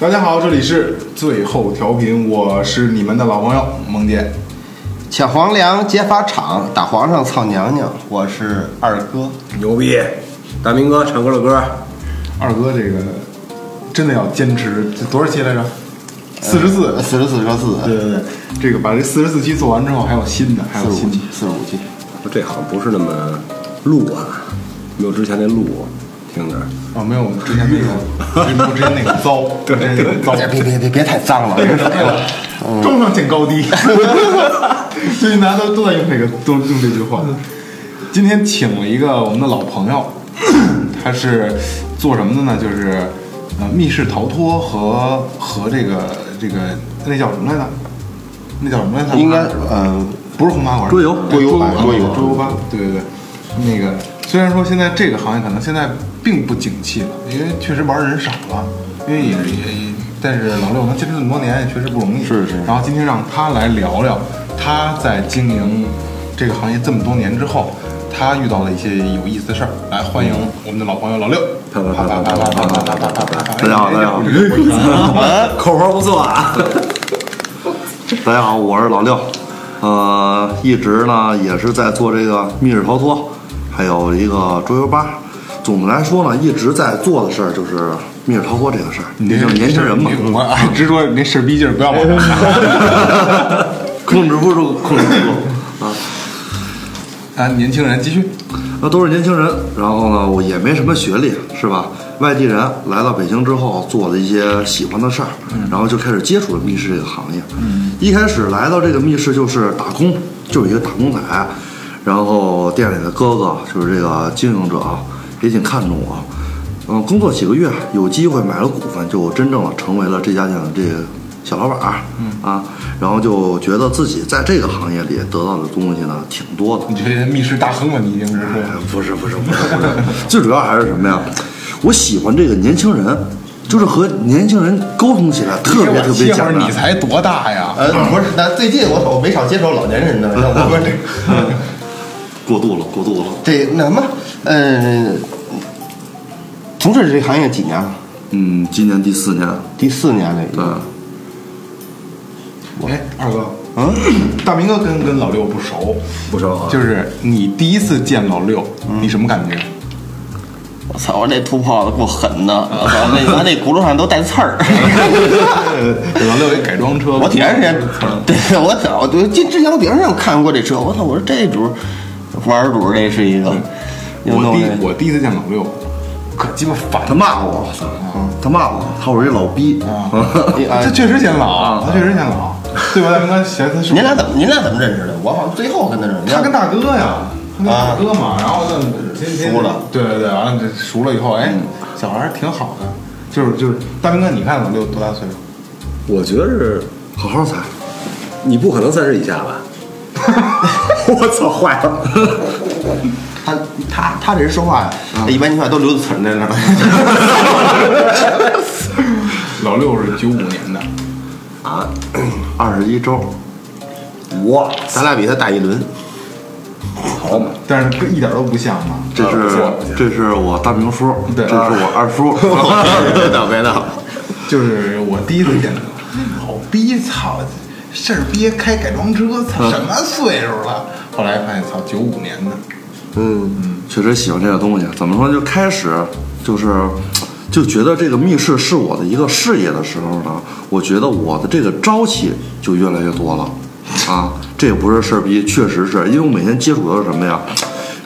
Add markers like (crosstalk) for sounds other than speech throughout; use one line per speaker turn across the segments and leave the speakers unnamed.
大家好，这里是最后调频，我是你们的老朋友萌姐。
抢皇粮劫法场，打皇上操娘娘，我是二哥。
牛逼！大明哥唱歌的歌，
二哥这个真的要坚持，这多少期来着？四十四。
四十四个四，
对对对，这个把这四十四期做完之后，还有新的，还有新的
四十五期，。四十五期。
这好像不是那么录啊，没有之前那录听着。
哦，没有我之前那个，(laughs) 没有之前那个糟，对，那个糟，
别别别别别太脏了，(laughs)
中上见高低。(laughs) 最近大家都都在用这个，都用这句话。今天请了一个我们的老朋友，他是做什么的呢？就是呃密室逃脱和和这个这个那叫什么来着？那叫什么来着？
应该呃
不是红茶馆，
桌游
桌
桌游吧
桌游吧，对对对。那个虽然说现在这个行业可能现在并不景气了，因为确实玩的人少了，因为也也，但是老六能坚持这么多年也确实不容易。
是是
然后今天让他来聊聊他在经营这个行业这么多年之后，他遇到了一些有意思的事儿。来，欢迎我们的老朋友老六。
啪啪
啪啪啪啪啪啪啪啪啪啪！
大家好大家好
口活不错啊，
大家好，我是老六，呃，一直呢也是在做这个密室逃脱，还有一个桌游吧。总的来说呢，一直在做的事儿就是密室逃脱这个事儿。
你
就是年轻人嘛，
我哎，直说你那事儿逼劲儿不要。(laughs)
控制不住，控制不住啊。
啊，年轻人继续。
那都是年轻人，然后呢，我也没什么学历，是吧？外地人来到北京之后，做了一些喜欢的事儿，然后就开始接触了密室这个行业。一开始来到这个密室就是打工，就是一个打工仔，然后店里的哥哥就是这个经营者也挺看重我，嗯，工作几个月，有机会买了股份，就真正的成为了这家店的这个小老板儿，啊，然后就觉得自己在这个行业里得到的东西呢挺多的，
你这些密室大亨了，你已经是说。
不是不是不是不是，最主要还是什么呀？我喜欢这个年轻人，就是和年轻人沟通起来特别特别简单。
你才多大呀？
呃不是，那最近我我没少接触老年人的，像我们这 (laughs)
过度了，过度了。
这那什么呃，从事这行业几年了？
嗯，今年第四年，
第四年了已
对。，
哎，二哥，嗯，大明哥跟跟老六不熟，
不熟啊。
就是你第一次见老六，你什么感觉？
我操！我这土炮子够狠的，(laughs) 我操！那完那轱辘上都带刺儿。(laughs)
老六一改装车，
我挺长时间，对我早我进之前我顶上有看过这车，我操！我说这主玩主这是一个，
我第我第一次见老六，可鸡巴烦
他骂我，他骂我，他说我一老逼。
他确实显老，他确实显老，对吧？大明哥，嫌他是
您俩怎么您俩怎么认识的？我好像最后跟他认识。
他跟大哥呀，他跟大哥嘛，然后呢，天天
熟了，
对对对，完了这熟了以后，哎，小孩挺好的，就是就是大明哥，你看老六多大岁数？
我觉得是
好好猜，
你不可能三十以下吧？(laughs) 我操，坏了！
他他他这人说话，一般情况下都留着词儿在那儿。(laughs)
老六是九五年的，
啊，二十一周，
我咱俩比他大一轮。
好嘛，
但是跟一点都不像嘛。
这是
啊
这是我大明叔，
对
这是我二叔。(laughs)
别闹别闹，
就是我第一次见他，老逼操，事儿憋开改装车，操什么岁数了？后来发现操九五年的，
嗯，
确实喜欢这个东西。怎么说？就开始就是就觉得这个密室是我的一个事业的时候呢，我觉得我的这个朝气就越来越多了啊。这也不是事儿逼，确实是因为我每天接触的是什么呀？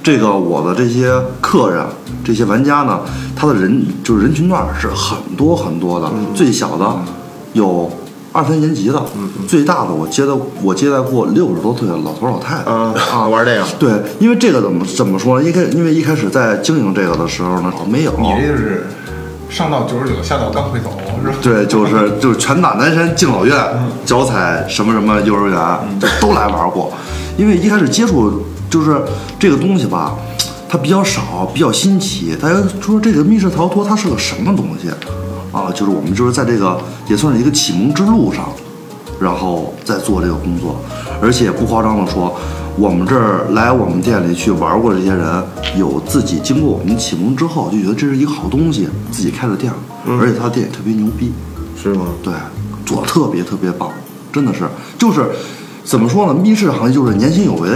这个我的这些客人、这些玩家呢，他的人就是人群段是很多很多的，最小的有二三年级的，最大的我接的我接待过六十多岁的老头老太太。
嗯啊，玩这个，(laughs)
对，因为这个怎么怎么说呢？一开因为一开始在经营这个的时候呢，没有。
你这就是上到九十九，下到刚会走，是吧？(laughs)
对，就是就是拳打南山敬老院，脚踩什么什么幼儿园，就都来玩过。因为一开始接触就是这个东西吧，它比较少，比较新奇。大家说这个密室逃脱它是个什么东西啊？就是我们就是在这个也算是一个启蒙之路上，然后再做这个工作。而且不夸张的说，我们这儿来我们店里去玩过这些人，有自己经过我们启蒙之后，就觉得这是一个好东西，自己开了店了，而且他的店也特别牛逼，
是吗？
对，做得特别特别棒，真的是，就是怎么说呢？密室行业就是年轻有为，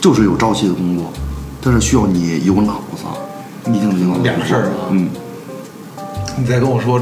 就是有朝气的工作，但是需要你有脑子，一定得有脑子。
两个事儿啊
嗯，
你再跟我说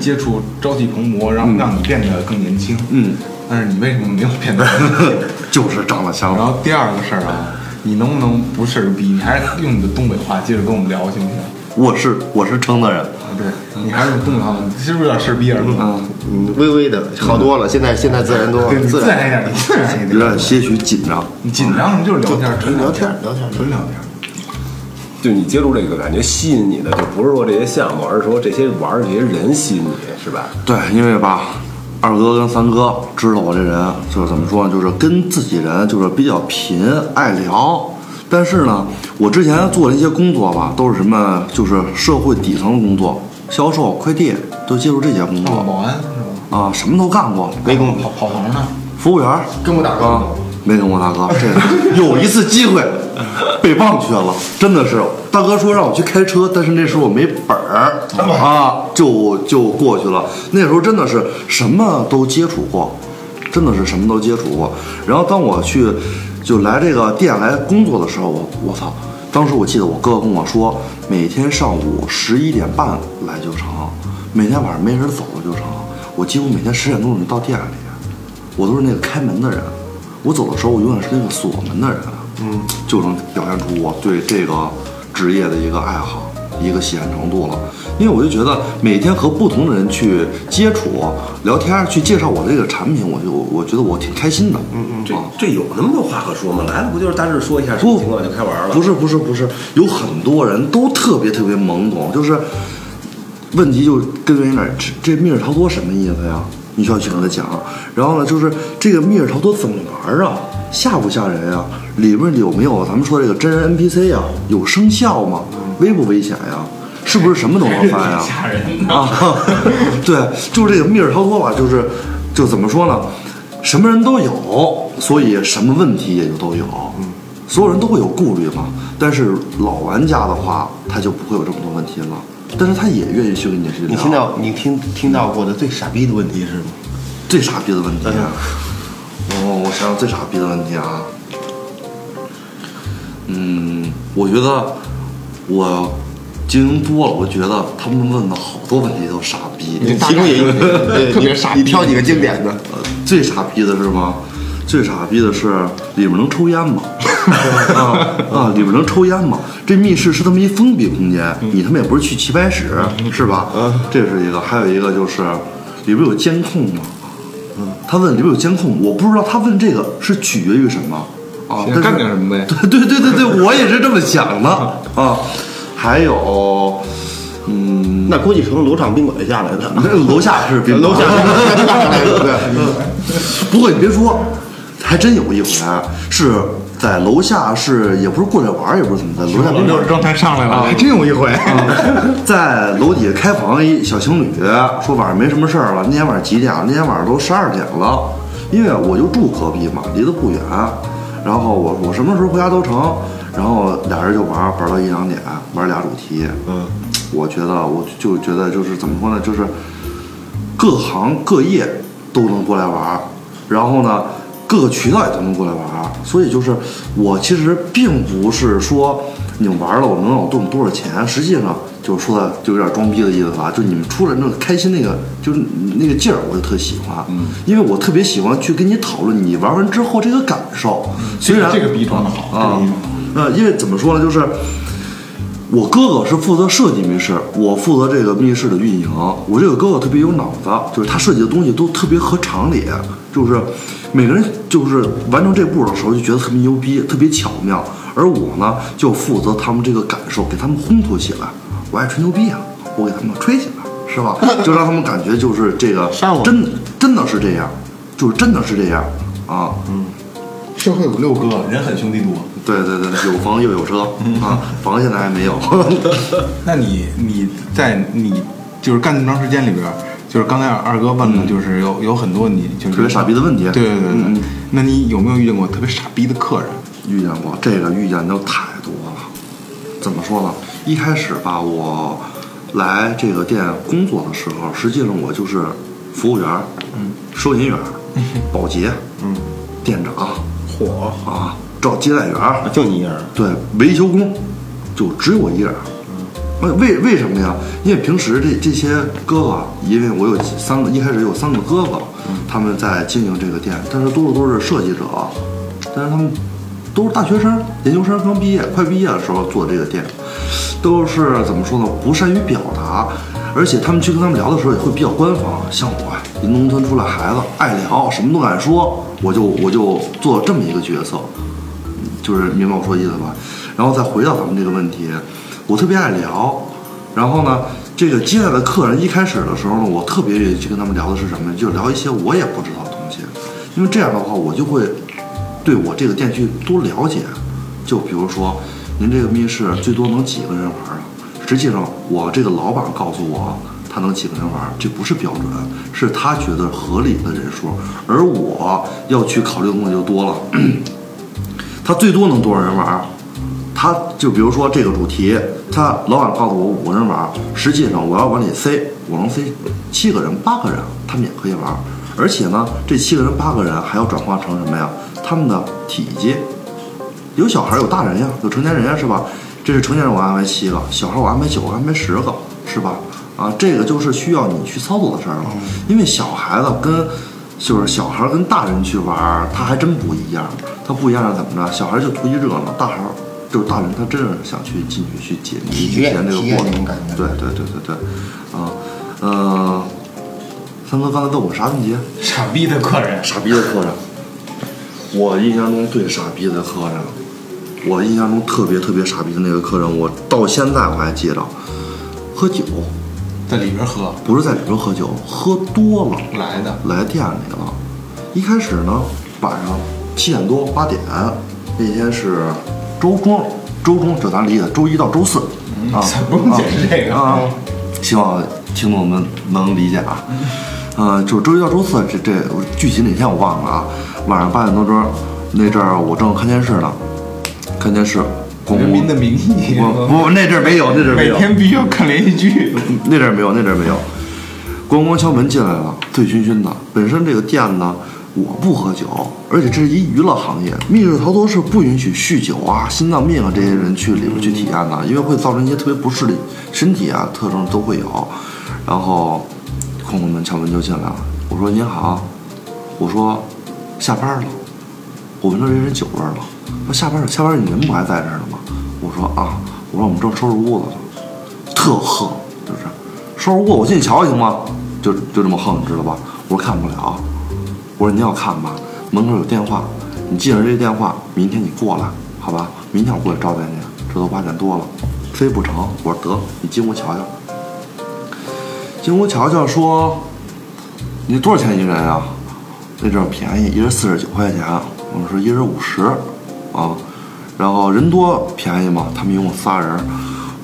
接触朝气蓬勃，让让你变得更年轻，
嗯，
但是你为什么没有变得？(laughs)
就是长得像
然后第二个事儿啊，你能不能不事儿逼？你还是用你的东北话接着跟我们聊，行不行？
我是我是承德人，
啊，对你还是用东北话，你是不是有点事儿逼耳朵？
嗯，
嗯，微微的好多了，现在现在自然多
对，，你
自
自然一点，你自然一点
有
点。
些许紧张。
你紧张，什么就是聊天，纯
聊天聊天
纯聊天。
就你接触这个感觉吸引你的，就不是说这些项目，而是说这些玩这些人吸引你，是吧？
对，因为吧，二哥跟三哥知道我这人就是怎么说呢，就是跟自己人就是比较贫，爱聊。但是呢，我之前做的一些工作吧，都是什么，就是社会底层的工作，销售、快递，都接触这些工
当
作
保安是吧？
啊，什么都干过。
没跟我跑跑堂呢，
服务员
跟我打哥
啊，没跟我大哥，这个有一次机会 (laughs) 被忘却了，真的是大哥说让我去开车，但是那时候我没本儿啊，就就过去了。那时候真的是什么都接触过，真的是什么都接触过。然后当我去就来这个店来工作的时候，我我操！当时我记得我哥哥跟我说，每天上午十一点半来就成，每天晚上没人走了就成。我几乎每天十点钟就到店里，我都是那个开门的人，我走的时候我永远是那个锁门的人，嗯，就能表现出我对这个职业的一个爱好，一个喜爱程度了。因为我就觉得每天和不同的人去接触、聊天，去介绍我这个产品，我就我觉得我挺开心的。嗯嗯
这这有那么多话可说吗？来了不就是大致说一下什么情况就开玩了？
不是不是不是，有很多人都特别特别懵懂，就是问题就根源于哪儿？这这密室逃脱什么意思呀？你需要去跟他讲。然后呢，就是这个密室逃脱怎么玩啊？吓不吓人呀？里面有没有咱们说这个真人 NPC 呀？有生效吗？危不危险呀？是不是什么都能翻呀？
吓人 (laughs)
对，就是这个密室逃脱吧，就是就怎么说呢，什么人都有，所以什么问题也就都有。嗯，所有人都会有顾虑嘛。但是老玩家的话，他就不会有这么多问题了。但是他也愿意去跟你。
你听到你听听到过的最傻逼的问题是吗？
最傻逼的问题啊？哦，我想想最傻逼的问题啊。嗯，我觉得我经营多了，我觉得他们问的好多问题都傻逼。
你其中也有对
特别傻逼
你挑几个经典的。
呃，最傻逼的是吗？最傻逼的是里面能抽烟吗？(laughs) 啊啊，里面能抽烟吗？这密室是他妈一封闭空间，你他妈也不是去棋牌室，是吧？这是一个，还有一个就是里边有监控吗？他问里边有监控，我不知道他问这个是取决于什么啊？但是
干点什么呗？
对对对对对，我也是这么想的 (laughs) 啊。还有，嗯，
那估计从楼上宾馆下来的。
那楼下是宾馆 (laughs)
楼下是宾馆对
不过你别说，还真有一回是在楼下，是也不是过来玩儿，也不是怎么的楼下宾馆
刚才上来了，还真有一回。(laughs)
在楼底下开房，一小情侣说晚上没什么事儿了。那天晚上几点了？那天晚上都十二点了，因为我就住隔壁嘛，离得不远。然后我我什么时候回家都成。然后俩人就玩玩到一两点，玩俩主题。嗯，我觉得我就觉得就是怎么说呢，就是各行各业都能过来玩儿，然后呢，各个渠道也都能过来玩儿。所以就是我其实并不是说你们玩了我能让我挣多少钱，实际上就是说的就有点装逼的意思吧。就你们出来那个开心那个就是那个劲儿，我就特喜欢。嗯，因为我特别喜欢去跟你讨论你玩完之后这个感受。虽然
这个逼装的好，
啊，呃，因为怎么说呢，就是我哥哥是负责设计密室，我负责这个密室的运营。我这个哥哥特别有脑子，就是他设计的东西都特别合常理，就是每个人就是完成这步的时候就觉得特别牛逼，特别巧妙。而我呢，就负责他们这个感受，给他们烘托起来。我爱吹牛逼啊，我给他们吹起来，是吧？(laughs) 就让他们感觉就是这个
真的
真真的是这样，就是真的是这样啊。
嗯社会五六哥，人狠兄弟多。
对对对，有房又有车啊，房现在还没有。(laughs)
那你你在你就是干这么长时间里边，就就是刚才二哥问的，就是有有很多你就是
特别傻逼的问题
对对对对，
嗯
那你有没有遇见过特别傻逼的客人？
遇见过这个遇见的太多了。怎么说呢？一开始吧，我来这个店工作的时候，实际上我就是服务员，嗯，收银员，保洁，嗯，店长，
火
啊，找接待员，
就你一人，
对，维修工，就只有我一人。那为为什么呀？因为平时这这些哥哥，因为我有三个，一开始有三个哥哥，他们在经营这个店，但是多数都是设计者，但是他们都是大学生、研究生刚毕业，快毕业的时候做这个店，都是怎么说呢？不善于表达，而且他们去跟他们聊的时候也会比较官方。像我，一农村出来孩子，爱聊，什么都敢说，我就我就做这么一个角色。就是明白我说意思吧？然后再回到咱们这个问题，我特别爱聊，然后呢，这个接待的客人一开始的时候呢，我特别愿意去跟他们聊的是什么呢？就聊一些我也不知道的东西，因为这样的话，我就会对我这个店去多了解。就比如说，您这个密室最多能几个人玩啊？实际上，我这个老板告诉我，他能几个人玩，这不是标准，是他觉得合理的人数，而我要去考虑的东西就多了。他最多能多少人玩儿？他就比如说这个主题，他老板告诉我五个人玩儿，实际上我要往里塞，我能塞七个人、八个人，他们也可以玩儿。而且呢，这七个人、八个人还要转化成什么呀？他们的体积，有小孩儿有大人呀，有成年人呀，是吧？这是成年人我安排七个，小孩儿我安排九个，安排十个，是吧？啊，这个就是需要你去操作的事儿了，因为小孩子跟就是小孩儿跟大人去玩儿，他还真不一样。他不一样是怎么着？小孩儿就图一热闹，大孩儿就是大人，他真是想去进去去解谜、
体
验这个
验
过程。对对对对对，啊，呃，三哥刚才问我啥问题？
傻逼的客人，
傻逼的客人，我印象中最傻逼的客人，我印象中特别特别傻逼的那个客人，我到现在我还记着，喝酒
在里边喝
不是在里边喝酒，喝多了
来的，
来店里了。一开始呢，晚上七点多八点，那天是周中，周中就咱理解周一到周四啊，(laughs)
不用解释这个
啊，希望听众们能理解啊。(laughs) 呃，就是周一到周四，这这具体哪天我忘了啊。晚上八点多钟，那阵儿我正看电视呢，看电视，咣
人民的名义，(laughs)
我不那阵儿没有，那阵儿没
每
有，
天必须要看连续剧。
那阵儿没有，那阵儿没有。咣咣敲门进来了，醉醺醺的。本身这个店呢，我不喝酒，而且这是一娱乐行业，密室逃脱是不允许酗酒啊、心脏病啊这些人去里边去体验的，因为会造成一些特别不适的身体啊特征都会有。然后，哐哐门敲门就进来了。我说您好，我说下班了，我闻到这人酒味儿了。说下班了，下班了，你人不还在这儿呢吗？我说啊，我说我们正收拾屋子呢。特横，就是收拾屋，我进去瞧瞧行吗？就就这么横，你知道吧？我说看不了，我说您要看吧，门口有电话，你记着这电话，明天你过来，好吧？明天我过来招待你，这都八点多了，非不成。我说得，你进屋瞧瞧。进屋瞧瞧，说你多少钱一人啊？那阵儿便宜，一人四十九块钱。我说一人五十，啊，然后人多便宜嘛，他们一共仨人。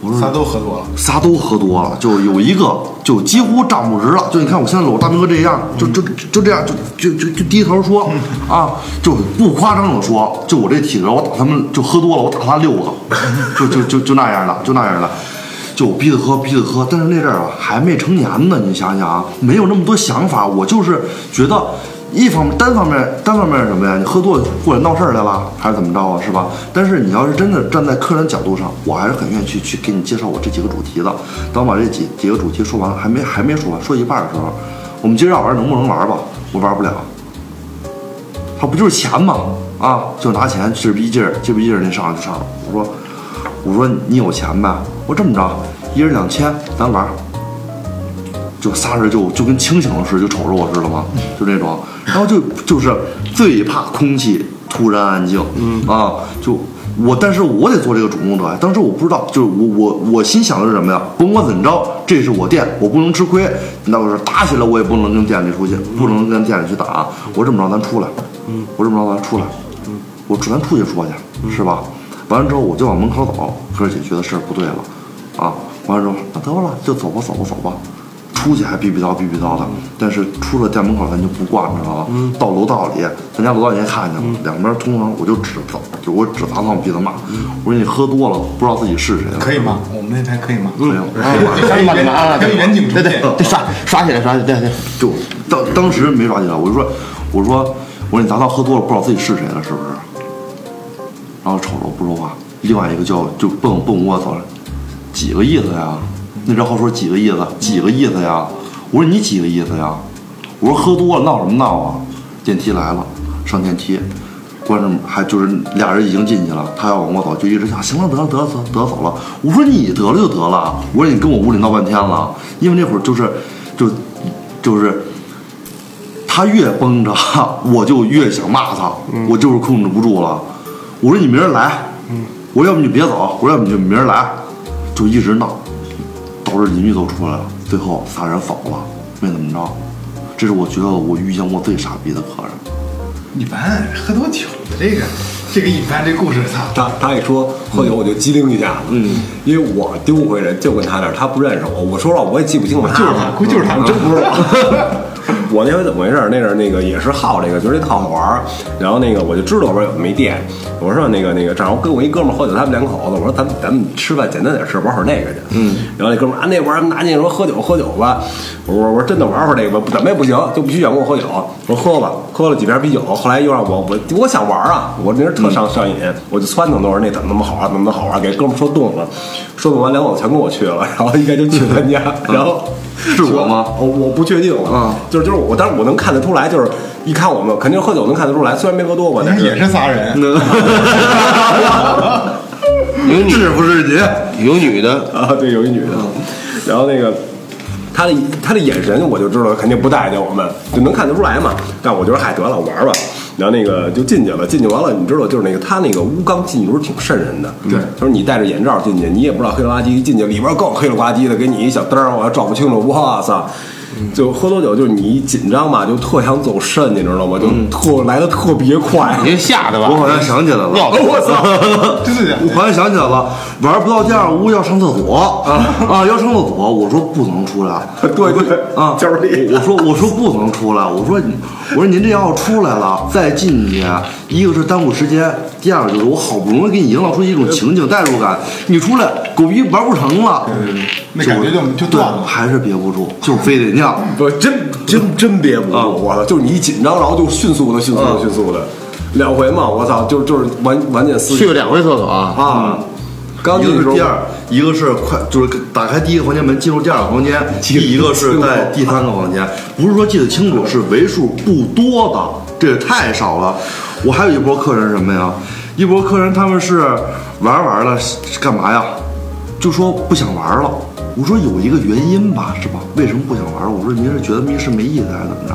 我说
仨都喝多了，
仨都喝多了，就有一个就几乎站不直了。就你看我现在搂大明哥这样，就就就这样，就就就就低头说啊，就不夸张的说，就我这体格，我打他们就喝多了，我打他六个，(laughs) 就就就就那样的，就那样的。就逼着喝，逼着喝，但是那阵儿啊还没成年呢，你想想啊，没有那么多想法，我就是觉得一方面单方面单方面是什么呀？你喝多了过来闹事儿来了，还是怎么着啊？是吧？但是你要是真的站在客人角度上，我还是很愿意去去给你介绍我这几个主题的。当我把这几几个主题说完，还没还没说完，说一半的时候，我们今儿要玩能不能玩吧？我玩不了。他不就是钱吗？啊，就拿钱，这逼劲儿，这逼劲儿，那上来就上了。我说，我说你有钱呗？我说这么着，一人两千，咱玩。就仨人就就跟清醒了似的，就瞅着我似的嘛，就那种。然后就就是最怕空气突然安静，嗯啊，就我，但是我得做这个主动者呀。当时我不知道，就是我我我心想的是什么呀？甭管怎么着，这是我店，我不能吃亏。那我说打起来，我也不能跟店里出去，不能跟店里去打。我这么着，咱出来，嗯，我这么着，咱出来，嗯，我咱出去说去，是吧？完了之后，我就往门口走，哥儿姐觉得事儿不对了，啊，完了之后，那得了，就走吧，走吧，走吧。出去还逼逼叨逼逼叨的，但是出了店门口咱就不惯，知道吧？到楼道里，咱家楼道你也看见了，两边通常我就指着，就我指着他鼻子骂，我说你喝多了不知道自己是谁了，
可以吗？我们那台可以吗？
可以吗？
可以远
啊，
可以远景出
对对。对，刷刷起来，刷起来，对对。
就当当时没刷起来，我就说，我说我说你达到喝多了不知道自己是谁了是不是？然后瞅着我不说话，另外一个叫就蹦蹦我操，几个意思呀？那然后说几个意思？几个意思呀？我说你几个意思呀？我说喝多了闹什么闹啊？电梯来了，上电梯，关上门还就是俩人已经进去了，他要往我走，就一直想行了得了得了得了走了。我说你得了就得了，我说你跟我屋里闹半天了，因为那会儿就是就就是他越绷着，我就越想骂他，我就是控制不住了。我说你明儿来，我说要不你别走，我说要不你就明儿来，就一直闹，导致邻居都出来了，最后仨人走了，没怎么着。这是我觉得我遇见过最傻逼的客人。
一般喝多酒的这个，这个一般这故事他，
他他一说喝酒我就机灵一下子，嗯，因为我丢回人就跟他那儿，他不认识我，我说了我也记不清我
就是他，估计就是他，真不是我。(laughs)
我那回怎么回事？那阵那个也是好这个，觉得这特好玩儿。然后那个我就知道我说有没电，我说那个那个正好跟我一哥们儿喝酒，他们两口子，我说咱们咱们吃饭简单点吃，玩会儿那个去。嗯。然后那哥们儿啊那玩意儿拿进说喝酒喝酒吧，我说我说真的玩会儿这个吧，怎么也不行，就必须想跟我喝酒。我说喝吧，喝了几瓶啤酒，后来又让我我我想玩啊，我那阵特上上瘾，我就撺掇他说那怎么那么好玩，怎么那么好玩，给哥们说动了，说动完两口子全跟我去了，然后应该就去他家，然后。
是我吗？
我我不确定了，
嗯
就是就是我，但是我能看得出来，就是一看我们肯定喝酒能看得出来，虽然没喝多吧，但是
也是仨人，(laughs)
有女
是不是你？
有女的，
啊，对，有一女的，然后那个他的他的眼神我就知道肯定不待见我们，就能看得出来嘛。但我觉得嗨得了玩吧，然后那个就进去了，进去完了，你知道就是那个他那个屋刚进去时候挺瘆人的，对，他说你戴着眼罩进去，你也不知道黑了吧唧，一进去里边更黑了吧唧的，给你一小灯儿，我还照不清楚，我操！就喝多酒，就是你一紧张吧，就特想走肾，你知道吗？就特来的特别快。
你这吓的吧？(laughs)
我好像想起来了，(laughs)
我操！(laughs)
真的？
我好像想起来了，玩不到第二屋要上厕所啊啊，要上厕所，我说不能出来，
对对
啊，
就是
我说我说不能出来，我说你我说您这要出来了再进去，一个是耽误时间，第二个就是我好不容易给你营造出一种情景代入感，你出来狗逼玩不成了，
那感觉就就
对
断了。
还是憋不住，就非得尿。
不，真真真憋不住，
啊
我操！就是你一紧张，然后就迅速的、迅速的、迅速的，两回嘛，我操，就就是完完全撕
去了两回厕所啊，
啊！刚
一
进去
第二，一个是快，就是打开第一个房间门进入第二个房间，第一个是在第三个房间，不是说记得清楚，是为数不多的，这也太少了。我还有一波客人什么呀？一波客人他们是玩玩了，是干嘛呀？就说不想玩了。我说有一个原因吧，是吧？为什么不想玩？我说您是觉得密室没意思还是怎么着？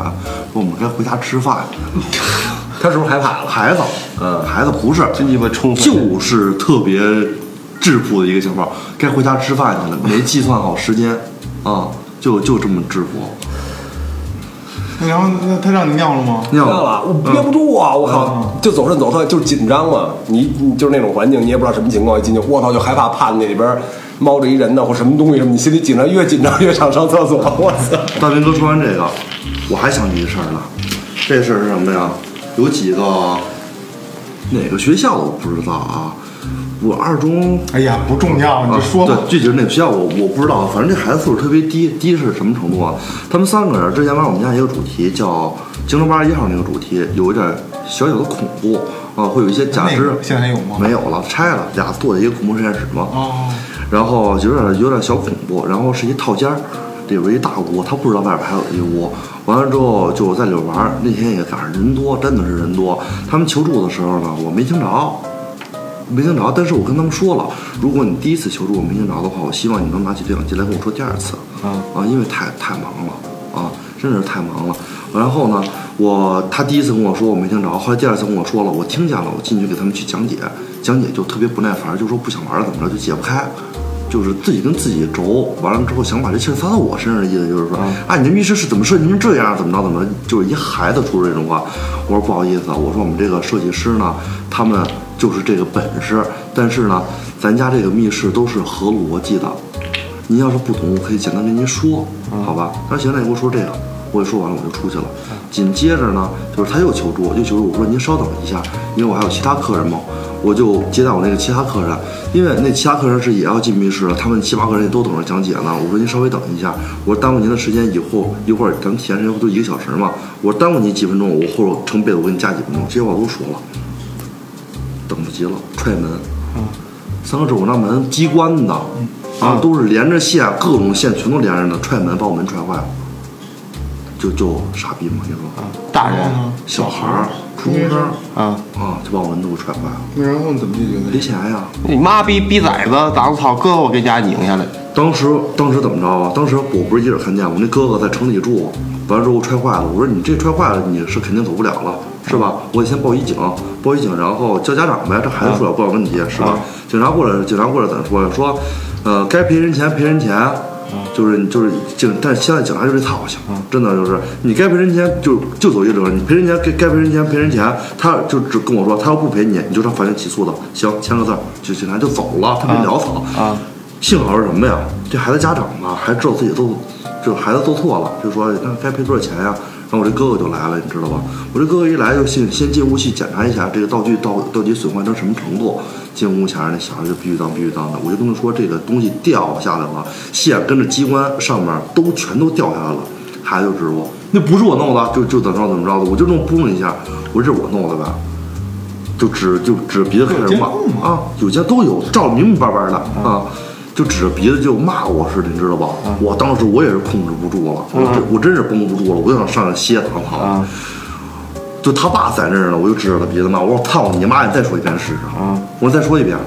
说我们该回家吃饭。(laughs)
他是不是害怕了？(laughs)
孩子，嗯，孩子不是，
真鸡巴充
就是特别质朴的一个情况，该回家吃饭去了，没计算好时间，啊，就就这么质朴。
然后那他让你尿了吗？
尿
了？我憋不住啊！我靠，就走肾走特就是紧张嘛。你你就是那种环境，你也不知道什么情况，一进去，我操，就害怕，怕那里边猫着一人呢，或什么东西什么，你心里紧张，越紧张越想上厕所。(laughs) 我操！
大明哥说完这个，我还想起一事儿了，这事儿是什么呀？有几个哪个学校我不知道啊，我二中
哎呀，不重要，你就说吧
啊。对，具体是哪个学校我我不知道，反正这孩子素质特别低，低是什么程度啊？他们三个人之前玩我们家一个主题叫《京城八十一号》那个主题，有一点小小的恐怖啊，会有一些假肢
那个。现在还有吗？
没有了，拆了，俩做的一个恐怖实验室嘛。
哦，
然后有点有点小恐怖，然后是一套间儿，里边一大屋，他不知道外边还有一屋。完了之后就在里边玩儿，那天也赶上人多，真的是人多。他们求助的时候呢，我没听着，没听着。但是我跟他们说了，如果你第一次求助我没听着的话，我希望你能拿起对讲机来跟我说第二次。
啊
啊，因为太太忙了啊，真的是太忙了。然后呢，我他第一次跟我说我没听着，后来第二次跟我说了，我听见了，我进去给他们去讲解，讲解就特别不耐烦，就说不想玩了怎么着就解不开。就是自己跟自己轴，完了之后想把这气儿撒到我身上的意思，就是说，啊，你这密室是怎么设计成这样，怎么着怎么着，就是一孩子说出这种话。我说不好意思，啊，我说我们这个设计师呢，他们就是这个本事，但是呢，咱家这个密室都是合逻辑的，您要是不懂，我可以简单跟您说，好吧？他说行，那你给我说这个，我也说完了，我就出去了。紧接着呢，就是他又求助，又求助，我说您稍等一下，因为我还有其他客人嘛，我就接待我那个其他客人，因为那其他客人是也要进密室的，他们七八个人也都等着讲解呢。我说您稍微等一下，我说耽误您的时间，以后一会儿咱们体验时间不都一个小时吗？我说耽误您几分钟，我后头成倍的我给你加几分钟，这些话都说了，等不及了，踹门。三个指我那门机关的，啊，都是连着线，各种线全都连着呢，踹门把我门踹坏了，就就傻逼嘛，你说，
大人
小孩儿、初中生
啊，
啊，就把我门都给踹坏了，
那然后你怎么解决的？
赔钱呀！
你妈逼逼崽子，当操哥我给家拧下来，
当时当时怎么着啊？当时我不是一人看见，我那哥哥在城里住，完了之后踹坏了。我说你这踹坏了，你是肯定走不了了，是吧？我得先报一警，报一警，然后叫家长呗，这孩子出了不了问题，是吧？警察过来，警察过来怎么说呀？说，呃，该赔人钱赔人钱。就是就是警，但是现在警察就是操性，真的就是你该赔人钱就就走一折，你赔人钱该该赔人钱赔人钱，他就只跟我说他要不赔你，你就上法院起诉他，行，签个字，就警察就走了，特别潦草
啊。
幸好是什么呀？这孩子家长吧，还知道自己做，这孩子做错了，就说那该赔多少钱呀？然后我这哥哥就来了，你知道吧？我这哥哥一来就先先进屋去检查一下这个道具到到底损坏到什么程度。进屋前那小孩就必须当必须当的，我就跟他说这个东西掉下来了，线跟着机关上面都全都掉下来了。孩子就知道那不是我弄的，就就怎么着怎么着的，我就弄嘣了一下，我说这是我弄的呗，就指就指鼻子开始骂啊，有些都有照得明明白白的啊。就指着鼻子就骂我似的，你知道吧？我当时我也是控制不住了，我真我真是绷不住了，我就想上去歇躺躺。就他爸在那儿呢，我就指着他鼻子骂，我说操你妈！你再说一遍试试。我说再说一遍。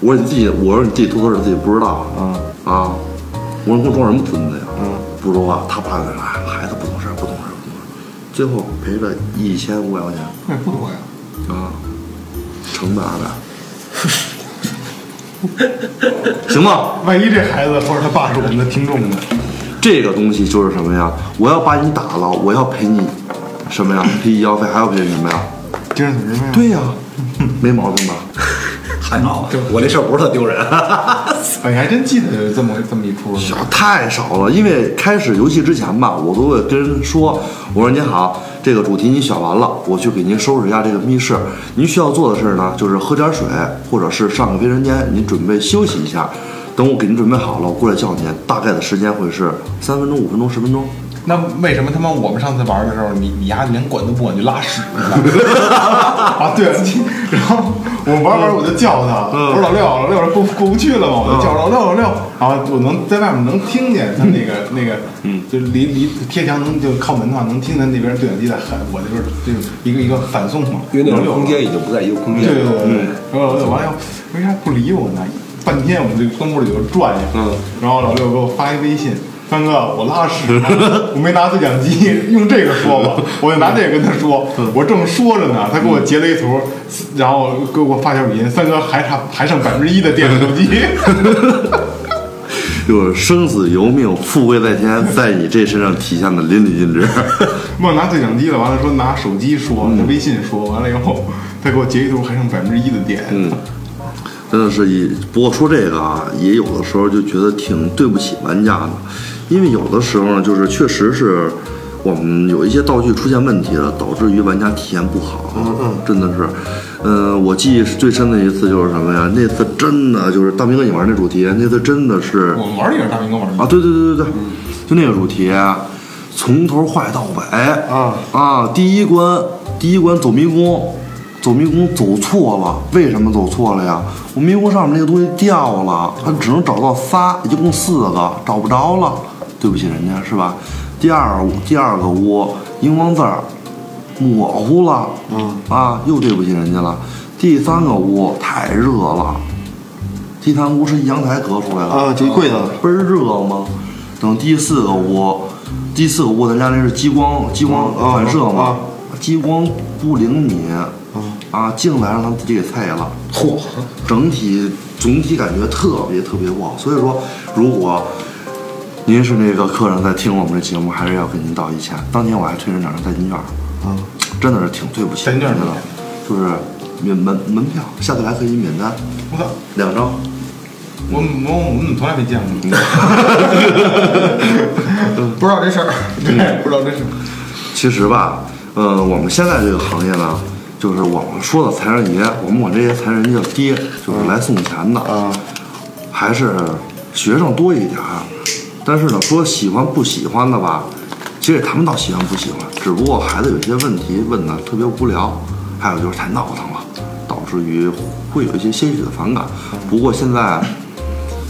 我说你自己，我说你自己偷偷的自己不知道。啊，我说你给我装什么孙子呀？不说话，他爸在那儿，孩子不懂事，不懂事，不懂事。最后赔了一千五百块钱。
那不多呀。
啊，成本二百。(laughs) (laughs) 行吗？
万一这孩子或者他爸是我们的听众呢？
这个东西就是什么呀？我要把你打了，我要赔你什么呀？赔医药费，还要赔什么呀？
精神损失费。
对呀，没毛病吧？
还好，我这事儿不是特丢人。(laughs)
哎，你还真记得有这么这么一出
小太少了，因为开始游戏之前吧，我都会跟人说，我说您好，这个主题您选完了，我去给您收拾一下这个密室。您需要做的事呢，就是喝点水，或者是上个卫生间，您准备休息一下。等我给您准备好了，我过来叫您，大概的时间会是三分钟、五分钟、十分钟。
那为什么他妈我们上次玩的时候，你你丫连管都不管就拉屎去了？(laughs) 啊，对，然后我玩玩我就叫他，我说老六，老六过过不去了嘛，我就叫老六老六，然后我能在外面能听见他那个那个，嗯，就离离贴墙能就靠门的话，能听见那边对讲机在喊，我就是就是一个一个反送嘛，
因为那个空间已经不在一个空间。
对对对对，然后老六完了为啥不理我呢？半天我们这个灯屋里头转悠，嗯，然后老六给我发一微信。三哥，我拉屎了，我没拿对讲机，用这个说吧，我就拿这个跟他说，我正说着呢，他给我截了一图，然后给我发条语音，三哥还差还剩百分之一的电手机，(laughs)
就是生死由命，富贵在天，在你这身上体现的淋漓尽致。(laughs)
忘拿对讲机了，完了说拿手机说，拿微信说，完了以后 (laughs) 他给我截一图，还剩百分之一的电，
嗯，真的是一。不过说这个啊，也有的时候就觉得挺对不起玩家的。因为有的时候呢，就是确实是我们有一些道具出现问题了，导致于玩家体验不好。
嗯嗯，
真的是，嗯，我记忆最深的一次就是什么呀？那次真的就是大明哥你玩那主题，那次真的是
我们玩也是大明哥玩的
啊，对对对对对，就那个主题，从头坏到尾
啊
啊！第一关第一关走迷宫，走迷宫走错了，为什么走错了呀？我迷宫上面那个东西掉了，他只能找到仨，一共四个，找不着了。对不起人家是吧？第二第二个屋荧光字儿模糊了，
嗯
啊，又对不起人家了。第三个屋太热了，第三屋是阳台隔出来的
啊，就柜子
倍儿热吗？等第四个屋，第四个屋咱家那是激光激光反射嘛，激光不灵敏，啊，进来让他自己给菜了，
嚯，
整体总体感觉特别特别不好。所以说，如果您是那个客人在听我们的节目，还是要跟您道一歉。当年我还退人两张代金券，
啊，
真的是挺对不起
代金券
就是免门门票，下次来可以免单，
我操，
两张，
我我我们从来没见过，(laughs)
不知道这事儿。(laughs)
对，不知道这事儿。
其实吧，呃，我们现在这个行业呢，就是我们说的财神爷，我们管这些财神叫爹，就是来送钱的，
啊，
还是学生多一点儿。但是呢，说喜欢不喜欢的吧，其实也谈不到喜欢不喜欢，只不过孩子有些问题问的特别无聊，还有就是太闹腾了，导致于会有一些些许的反感。不过现在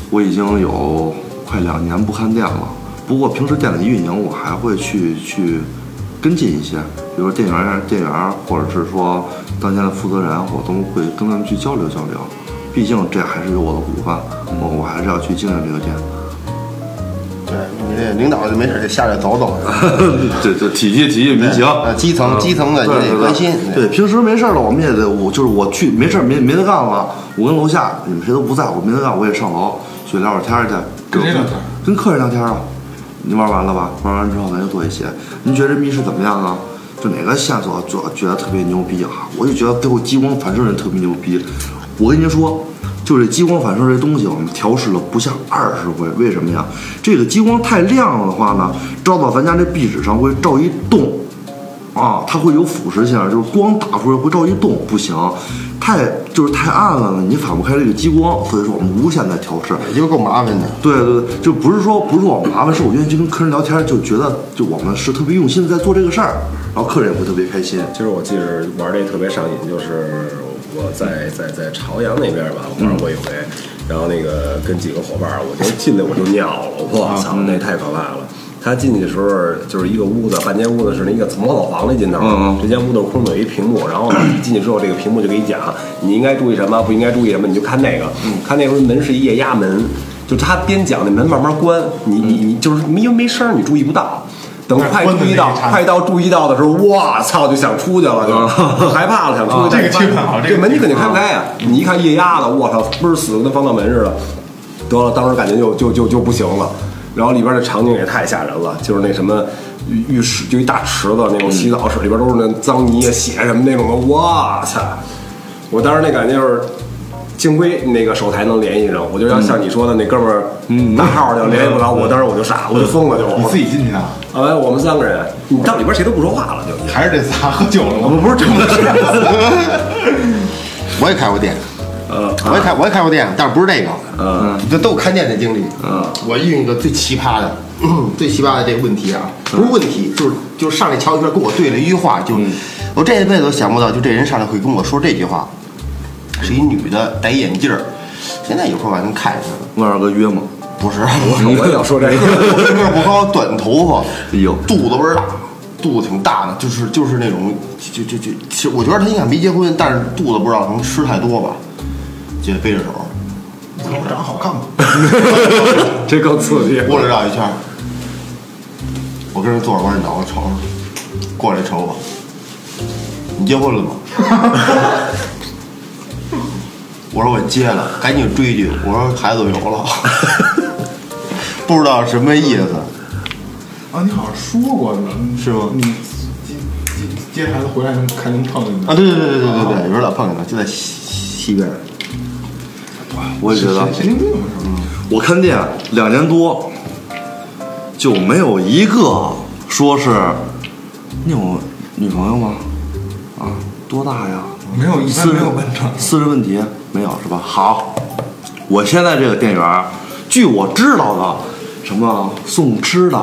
我已经有快两年不看店了，不过平时店里运营我还会去去跟进一些，比如说店员店员，或者是说当前的负责人，我都会跟他们去交流交流。毕竟这还是有我的股份，我我还是要去经营这个店。
你这领导就没事就下来走走，
对对体恤体恤民情。
呃，基层基层的你得关心。
对，平时没事儿了，我们也得我就是我去没事儿没没得干了，我跟楼下你们谁都不在，我没得干，我也上楼去聊会儿天去。
跟谁聊天？
跟客人聊天啊。你玩完了吧？玩完之后咱就做一些。您觉得这密室怎么样啊？就哪个线索做觉得特别牛逼啊？我就觉得最后激光反射人特别牛逼。我跟您说，就这激光反射这东西，我们调试了不下二十回。为什么呀？这个激光太亮了的话呢，照到咱家这壁纸上会照一洞，啊，它会有腐蚀性，就是光打出来会照一洞，不行，太就是太暗了呢，你反不开这个激光，所以说我们无限在调试。
因为够麻烦的。
对对对，就不是说不是我们麻烦，是我愿意去跟客人聊天，就觉得就我们是特别用心的在做这个事儿，然后客人也会特别开心。
其实我记着玩这特别上瘾，就是我在在在朝阳那边吧玩过一回，然后那个跟几个伙伴儿，我就进来我就尿了，我操，那太可怕了。他进去的时候就是一个屋子，半间屋子是那一个模老房的劲头，
嗯嗯
这间屋子空的有一屏幕，然后呢 (clears throat) 进去之后这个屏幕就给你讲你应该注意什么，不应该注意什么，你就看那个，看那时候门是一液压门，就他边讲那门慢慢关，你你你就是因为没声儿你注意不到。等快注意到，快到注意到的时候，我操，就想出去了，就就 (laughs) 害怕了，想出去。
这个气氛好这
门你肯定开不开呀！你一看液压的，我操，倍儿死，跟防盗门似的。得了，当时感觉就就就就不行了。然后里边的场景也太吓人了，就是那什么浴浴室，就一大池子那种洗澡室，里边都是那脏泥啊、血什么那种的，我操！我当时那感觉就是。幸亏那个手台能联系上，我就要像你说的那哥们儿，嗯，大号就联系不着我，当时我就傻，我就疯了，就
你自己进去的，
啊，我们三个人，你到里边谁都不说话了，就
还是这仨喝酒了
我
吗？
们不是真的是，(laughs)
我也开过店，
呃，
我也开我也开过店，但是不是这个，
嗯，
这都有看店的经历。
嗯，
我遇见一个最奇葩的，(clears throat) 最奇葩的这个问题啊，不是问题，就是就是上来瞧一圈，跟我对了一句话，就我这辈子都想不到，就这人上来会跟我说这句话，是一女的，戴眼镜儿，现在有时候还能看见她了。
问二哥约吗？
不是，(laughs)
我我也要说这个，(laughs)
我个儿不高，短头发，
哎呦
肚子倍儿大，肚子挺大的，就是就是那种，就就就，其实我觉得他应该没结婚，但是肚子不知道可能吃太多吧，就背着手，
我长得好看吗？(laughs)
这更刺激。
过来绕一圈儿。我跟人坐着，往你脑袋瞅瞅，过来瞅我，你结婚了吗？我说我接了，赶紧追句，我说孩子有了，(laughs) 不知道什么意思。
啊，你好像说过呢，
是吗
你接接接孩子回来能还能碰见你
啊，对对对对对对对，有时候老碰见他，就在西西边。
我也觉得
神，经病是吗？
我看店两年多，就没有一个说是你有女朋友吗？啊，多大呀？
没有，一般
私人
没有问这。
私人问题没有是吧？好，我现在这个店员，据我知道的，什么送吃的、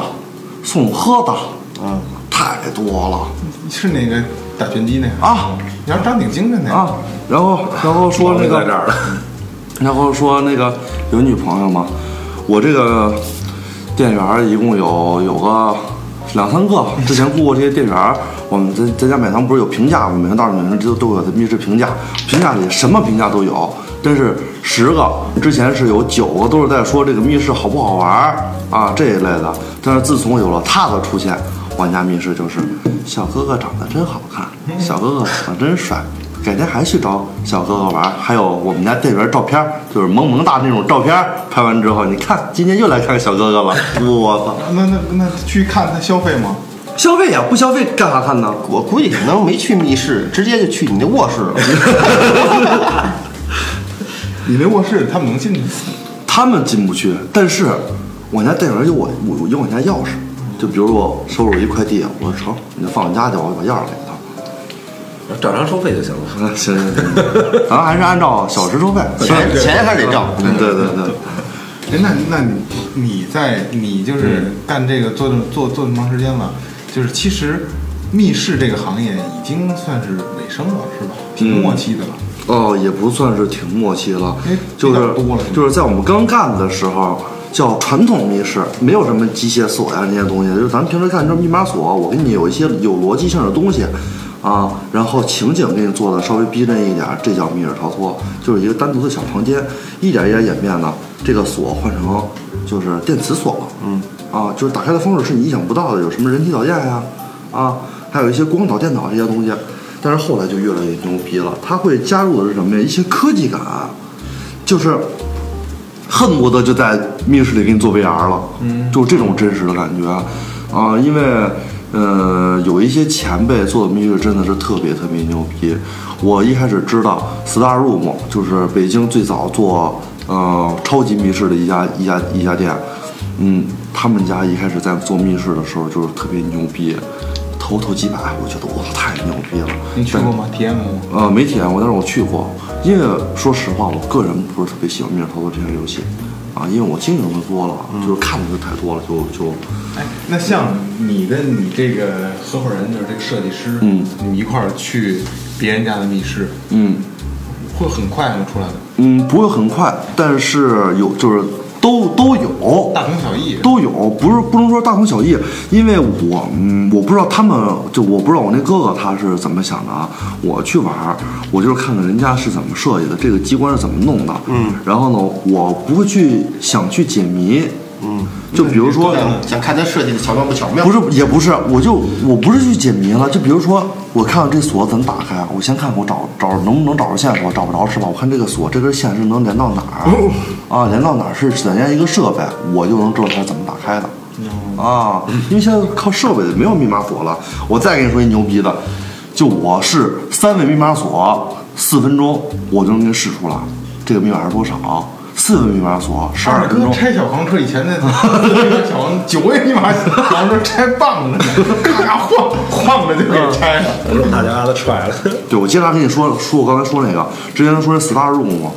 送喝的，嗯，太多了
是那个打拳击那个
啊
你要长挺精神的呀
啊。然后，然后说那个，然后说那个有女朋友吗？我这个店员一共有有个两三个，之前雇过这些店员，我们在在家买糖不是有评价吗？每天到每天都都有的密室评价，评价里什么评价都有。真是十个，之前是有九个都是在说这个密室好不好玩儿啊这一类的。但是自从有了他的出现，玩家密室就是小哥哥长得真好看，小哥哥长得真帅。改天还去找小哥哥玩儿，还有我们家店员照片儿，就是萌萌哒那种照片儿，拍完之后，你看今天又来看小哥哥了，我操！
那那那去看他消费吗？
消费呀，不消费干啥看呢？
我估计可能没去密室，直接就去你那卧室了。(laughs)
你那卧室他们能进去？
他们进不去，但是我家店员有我我有我家钥匙，就比如说我收拾一快递，我说成，你就放我家去，我就把钥匙给他。
照常收费就行了。(laughs)
嗯，行行行，咱们还是按照小时收费。
钱钱还是得挣。
嗯，对对对，
哎，那那你你在你就是干这个做这么做做这么长时间了，就是其实密室这个行业已经算是尾声了，是吧？挺默契的了。
哦，也不算是挺默契了
哎，
就是
多了
就是在我们刚干的时候，叫传统密室，没有什么机械锁呀这些东西，就是咱们平时看这密码锁，我给你有一些有逻辑性的东西。啊，然后情景给你做的稍微逼真一点，这叫密室逃脱，就是一个单独的小房间，一点一点演变呢，这个锁换成就是电磁锁了，嗯，啊，就是打开的方式是你意想不到的，有什么人体导电呀，啊，还有一些光导、电导这些东西，但是后来就越来越牛逼了，它会加入的是什么呀？一些科技感，就是恨不得就在密室里给你做 VR 了，嗯，就这种真实的感觉啊，因为呃有一些前辈做的密室真的是特别特别牛逼。我一开始知道 Star Room 就是北京最早做呃超级密室的一家一家一家店，嗯，他们家一开始在做密室的时候就是特别牛逼，头头几百，我觉得哇太牛逼了。
你去过吗？体验过吗？
呃，没体验过，但是我去过。因为说实话，我个人不是特别喜欢密室逃脱这些游戏，啊，因为我经营的多了，就是看的就太多了，就就
哎，那像你跟你这个合伙人，就是这个设计师，
嗯，
你们一块儿去别人家的密室，
嗯
会很快吗？出来的
嗯，不会很快，但是有就是都都有，
大同小异。
都有，不是不能说大同小异，因为我嗯，我不知道他们就我不知道我那哥哥他是怎么想的啊。我去玩儿，我就是看看人家是怎么设计的，这个机关是怎么弄的，嗯，然后呢，我不会去想去解谜，嗯，就比如说。
想看他设计的巧妙不巧妙？
不是，也不是，我就我不是去解谜了。就比如说，我看看这锁怎么打开，我先看看我找找能不能找着线索，找不着是吧？我看这个锁这根线是能连到哪儿啊？连到哪儿是怎样一个设备，我就能知道它是怎么打开的啊。因为现在靠设备没有密码锁了。我再跟你说一牛逼的，就我是三位密码锁，四分钟我就能给你试出来这个密码是多少。四个密码锁，十二
二
分钟。
哥拆小黄车以前那 (laughs) 小黄九位密码小黄车拆棒子呢，咔咔晃晃着就给拆了。
我说大家都踹了。(laughs)
对，我接着跟你说说我刚才说那个，之前说那 Star Room，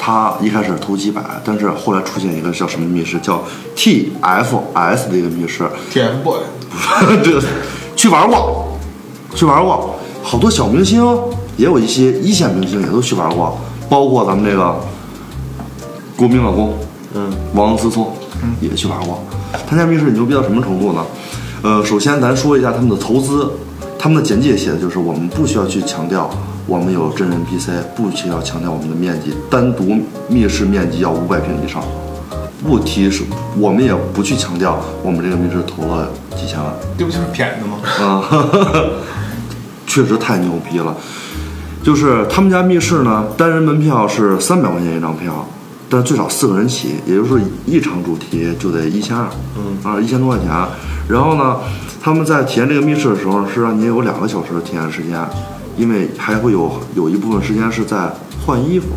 他一开始投几百，但是后来出现一个叫什么密室，叫 TFS 的一个密室
，TFBOY
这个 (laughs) 去玩过，去玩过，好多小明星，也有一些一线明星也都去玩过，包括咱们这个国民老公，嗯，王思聪，嗯也去玩过。他家密室牛逼到什么程度呢？呃，首先咱说一下他们的投资，他们的简介写的就是我们不需要去强调我们有真人 PC，不需要强调我们的面积，单独密室面积要五百平以上。不提是，我们也不去强调我们这个密室投了几千万。
这不就是骗子吗？
啊，(laughs) 确实太牛逼了。就是他们家密室呢，单人门票是三百块钱一张票，但最少四个人起，也就是说一场主题就得一千二，嗯啊一千多块钱。然后呢，他们在体验这个密室的时候是让你有两个小时的体验时间，因为还会有有一部分时间是在换衣服。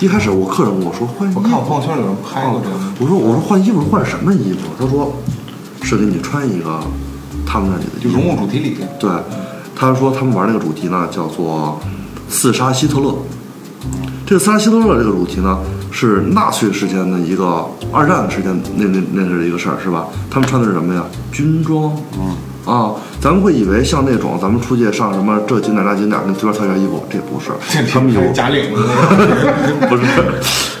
一开始我客人跟我说换衣服，
我看我朋友圈有人拍过这个。
我说我说换衣服是换什么衣服？他说是给你穿一个他们那里的
就融入主题里。
对，他说他们玩那个主题呢，叫做刺杀希特勒。这个刺杀希特勒这个主题呢，是纳粹时间的一个二战时间那那那是一个事儿，是吧？他们穿的是什么呀？军装。嗯。啊，咱们会以为像那种咱们出去上什么这景点那景点，跟随便挑件衣服，这不是，(laughs) 他们有
假领子。(laughs)
不是，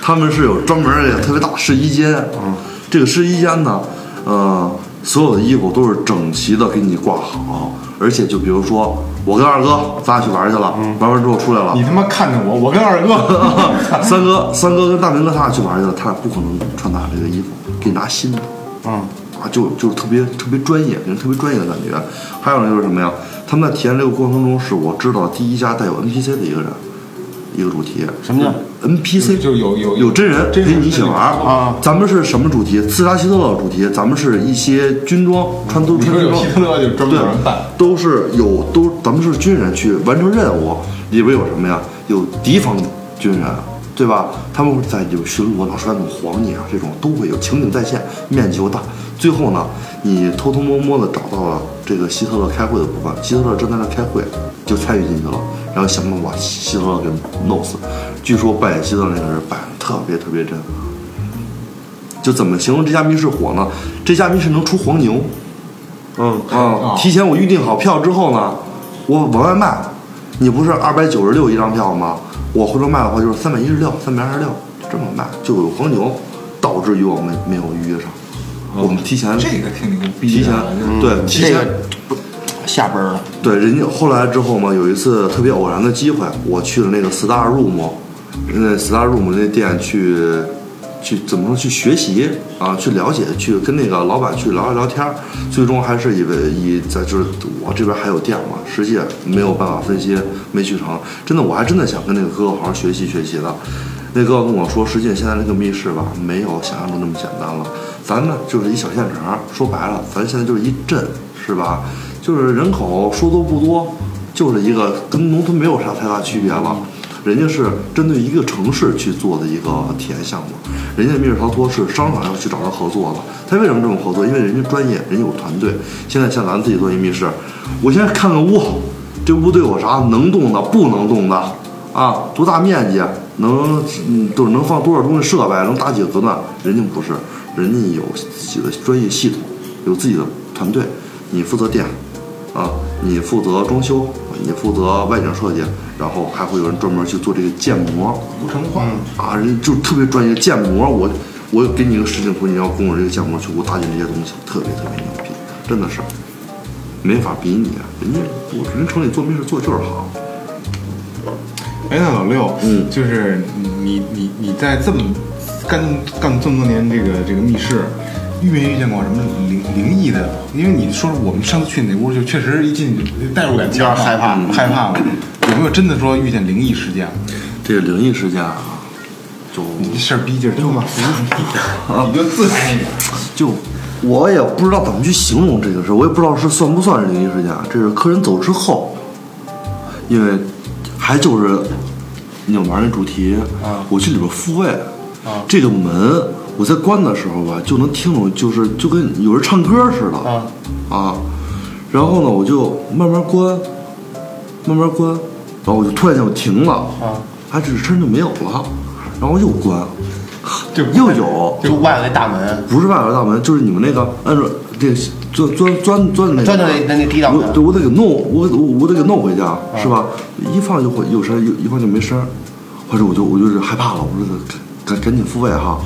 他们是有专门的特别大试衣间。嗯，这个试衣间呢，呃，所有的衣服都是整齐的给你挂好，而且就比如说我跟二哥咱俩去玩去了，玩完之后出来了
你，他妈看着我，我跟二哥。(laughs)
三哥三哥跟大明哥他俩去玩去了，他俩不可能穿咱俩这个衣服，给你拿新的。
嗯，
啊，就就是特别特别专业，给人特别专业的感觉。还有呢，就是什么呀？他们在体验这个过程中，是我知道第一家带有 NPC 的一个人，一个主题。
什么叫
NPC？
就是有有
有真人
真人
陪你一起玩
啊。
咱们是什么主题？刺杀希特勒主题。咱们是一些军装，穿都穿
希。特勒就专门
对
有人扮。，
都是有都，咱们是军人去完成任务，里边有什么呀？有敌方军人，对吧？他们在有巡逻，老说那种黄泥啊，这种都会有情景再现，面积又大。最后呢，你偷偷摸摸的找到了这个希特勒开会的部分，希特勒正在那开会，就参与进去了，然后想办法把希特勒给弄死。据说扮演希特勒那个人扮演得特别特别真。就怎么形容这家密室火呢？这家密室能出黄牛，嗯啊，提前我预定好票之后呢，我往外卖，你不是二百九十六一张票吗？我回头卖的话就是三百一十六、三百二十六这么卖，就有黄牛，导致于我们没有预约上。我们提前
这个挺牛逼
提前，对提前
这个不下班了，
对，人家后来之后嘛，有一次特别偶然的机会，我去了那个 Star Room，那 Star Room 那店去，去怎么说去学习啊，去了解，去跟那个老板去聊一聊天儿，最终还是以为以在就是我这边还有店嘛，实际没有办法分析，没去成。真的，我还真的想跟那个哥哥好好学习学习的。那哥哥跟我说，实际现在那个密室吧，没有想象中那么简单了。咱呢就是一小县城，说白了，咱现在就是一镇，是吧？就是人口说多不多，就是一个跟农村没有啥太大区别了。人家是针对一个城市去做的一个体验项目，人家密室逃脱是商场要去找他合作的。他为什么这么合作？因为人家专业，人家有团队。现在像咱自己做一密室，我先看看屋，这屋都有啥能动的、不能动的啊？多大面积？能嗯，都是能放多少东西设备？能打几个隔断？人家不是，人家有自己的专业系统，有自己的团队。你负责电，啊，你负责装修，你负责外景设计，然后还会有人专门去做这个建模，
不成话。
啊，人就特别专业建模。我我给你一个实景图，你要跟我这个建模去给我搭建这些东西，特别特别牛逼，真的是没法比拟。人家我人城里做密室做的就是好。
哎，那老六，
嗯
就是你你你在这么干干这么多年这个这个密室，遇没遇见过什么灵灵异的？因为你说我们上次去那屋，就确实一进去代入感强，
有点害怕
嗯害怕了。有没有真的说遇见灵异事件？
这个灵异事件啊，就
你这事儿逼劲儿，就嘛，你就自然一点。
就我也不知道怎么去形容这个事儿，我也不知道是算不算是灵异事件。啊。这是客人走之后，因为还就是你玩那主题，我去里边复位，这个门我在关的时候吧，就能听懂，就是就跟有人唱歌似的。啊。然后呢，我就慢慢关，慢慢关，然后我就突然间我停了。啊，哎，这声就没有了，然后我又关，(laughs)
就
又有，
就外围大门，
不是外围大门，就是你们那个按照这个钻钻钻钻的那个。
钻到那那那地道
我对我得给弄，我我我得给弄回家，是吧？一放就会有声，一一放就没声儿，或者我就我就是害怕了，我说赶赶赶紧复位哈。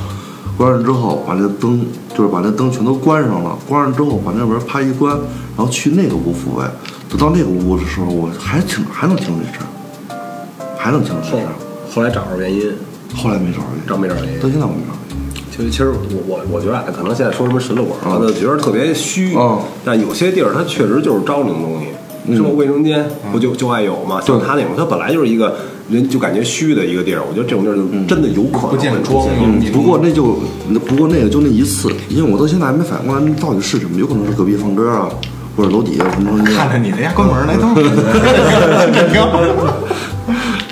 关上之后，把这个灯就是把那灯全都关上了，关上之后把那门啪一关，然后去那个屋复位。等到那个屋的时候，我还听还能听着这声儿，还能听着这
后
声儿。
后来找着原因，
后来没找着，
找没找着原因
到？现在我没找着原因。
其实，其实我我我觉得啊，可能现在说什么神了馆儿，我就觉得特别虚。
嗯
但有些地儿它确实就是招那种东西，什么卫生间不就就爱有嘛？像他那种，他本来就是一个人就感觉虚的一个地儿，我觉得这种地儿就真的有可能
不见
会出现。
光嗯
不过那就不过那个就那一次，因为我到现在还没反应过来那到底是什么，有可能是隔壁放歌啊，或者楼底下什么东西。
看着你那家关门来，等会儿。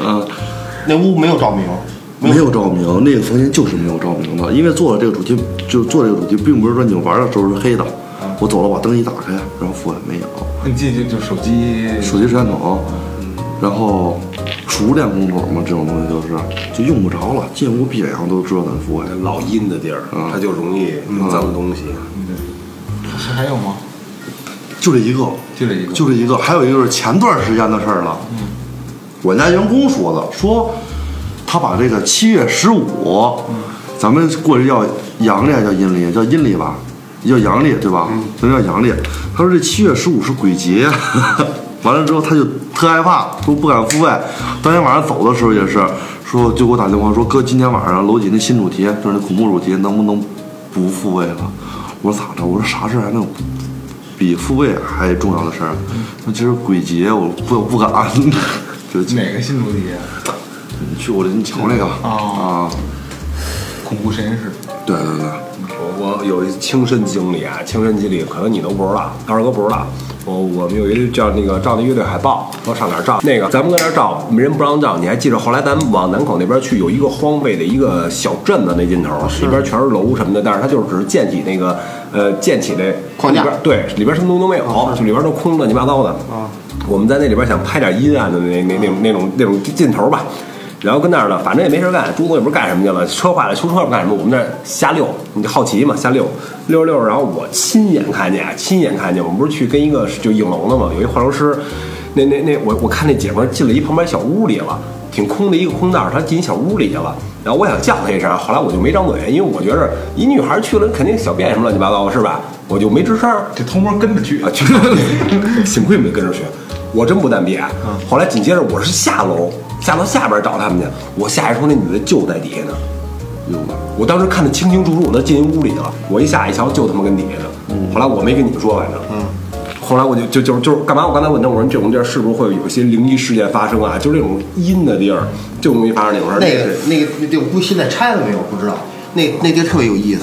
嗯，
那屋没有照明，
没有照明，那个房间就是没有照明的，因为做了这个主题，就做这个主题，并不是说你们玩的时候是黑的。我走了，把灯一打开，然后复也没有，
你进去就手机，
手机摄像头，然后熟练工种嘛，这种东西就是就用不着了，进屋闭眼睛都知道咱复位。
老阴的地儿，它就容易有脏东西。
还还有吗？
就这一个，
就这一个
就这一个。还有一个是前段时间的事儿了，我家员工说的，说他把这个七月十五，咱们过去叫阳历还叫阴历？叫阴历吧，叫阳历对吧？咱叫阳历。他说这七月十五是鬼节，(laughs) 完了之后他就特害怕，都不敢复位。当天晚上走的时候也是说，就给我打电话说，哥，今天晚上楼底那新主题就是那恐怖主题，能不能不复位了？我说咋着？我说啥事儿还能比复位还重要的事儿？那其实鬼节我不不敢，(laughs) 就
哪个新主题？
你去我这你瞧那个
哦
啊，
恐怖实验室。
对对对，
我我有一亲身经历啊，亲身经历，可能你都不知道，二哥不知道。我我们有一个叫那个照那乐队海报，说上哪儿照？那个咱们搁那儿照，没人不让照。你还记得后来咱们往南口那边去，有一个荒废的一个小镇子那尽头，里边全是楼什么的，但是它就是只是建起那个呃建起那
框架
里边对，里边什么东西都没有，就里边都空乱七八糟的。啊，我们在那里边想拍点阴暗的那那那种那种那种劲头吧。然后跟那儿呢，反正也没事干，朱总也不是干什么去了，车坏了修车不干什么？我们那儿瞎溜，你就好奇嘛，瞎溜溜着溜着，然后我亲眼看见，亲眼看见，我们不是去跟一个就影楼的嘛，有一化妆师，那那那我我看那姐们儿进了一旁边小屋里了，挺空的一个空道，她进小屋里去了，然后我想叫她一声，后来我就没张嘴，因为我觉着一女孩去了肯定小便什么乱七八糟，是吧？我就没吱声儿。
这偷摸跟着去
啊，去，(laughs) 幸亏没跟着去，我真不但别。后来紧接着我是下楼，下到下边找他们去，我下一说那女的就在底下呢。哟，我当时看得清清楚楚，我都进屋里了。我一下一瞧，就他妈跟底下呢。后来我没跟你们说，反正。嗯。后来我就就就就是干嘛？我刚才问他，我说这种地儿是不是会有一些灵异事件发生啊？就是那种阴的地儿，就容易发生那种事儿。
那个那个那地儿估计现在拆了没有？不知道。那那地儿特别有意思。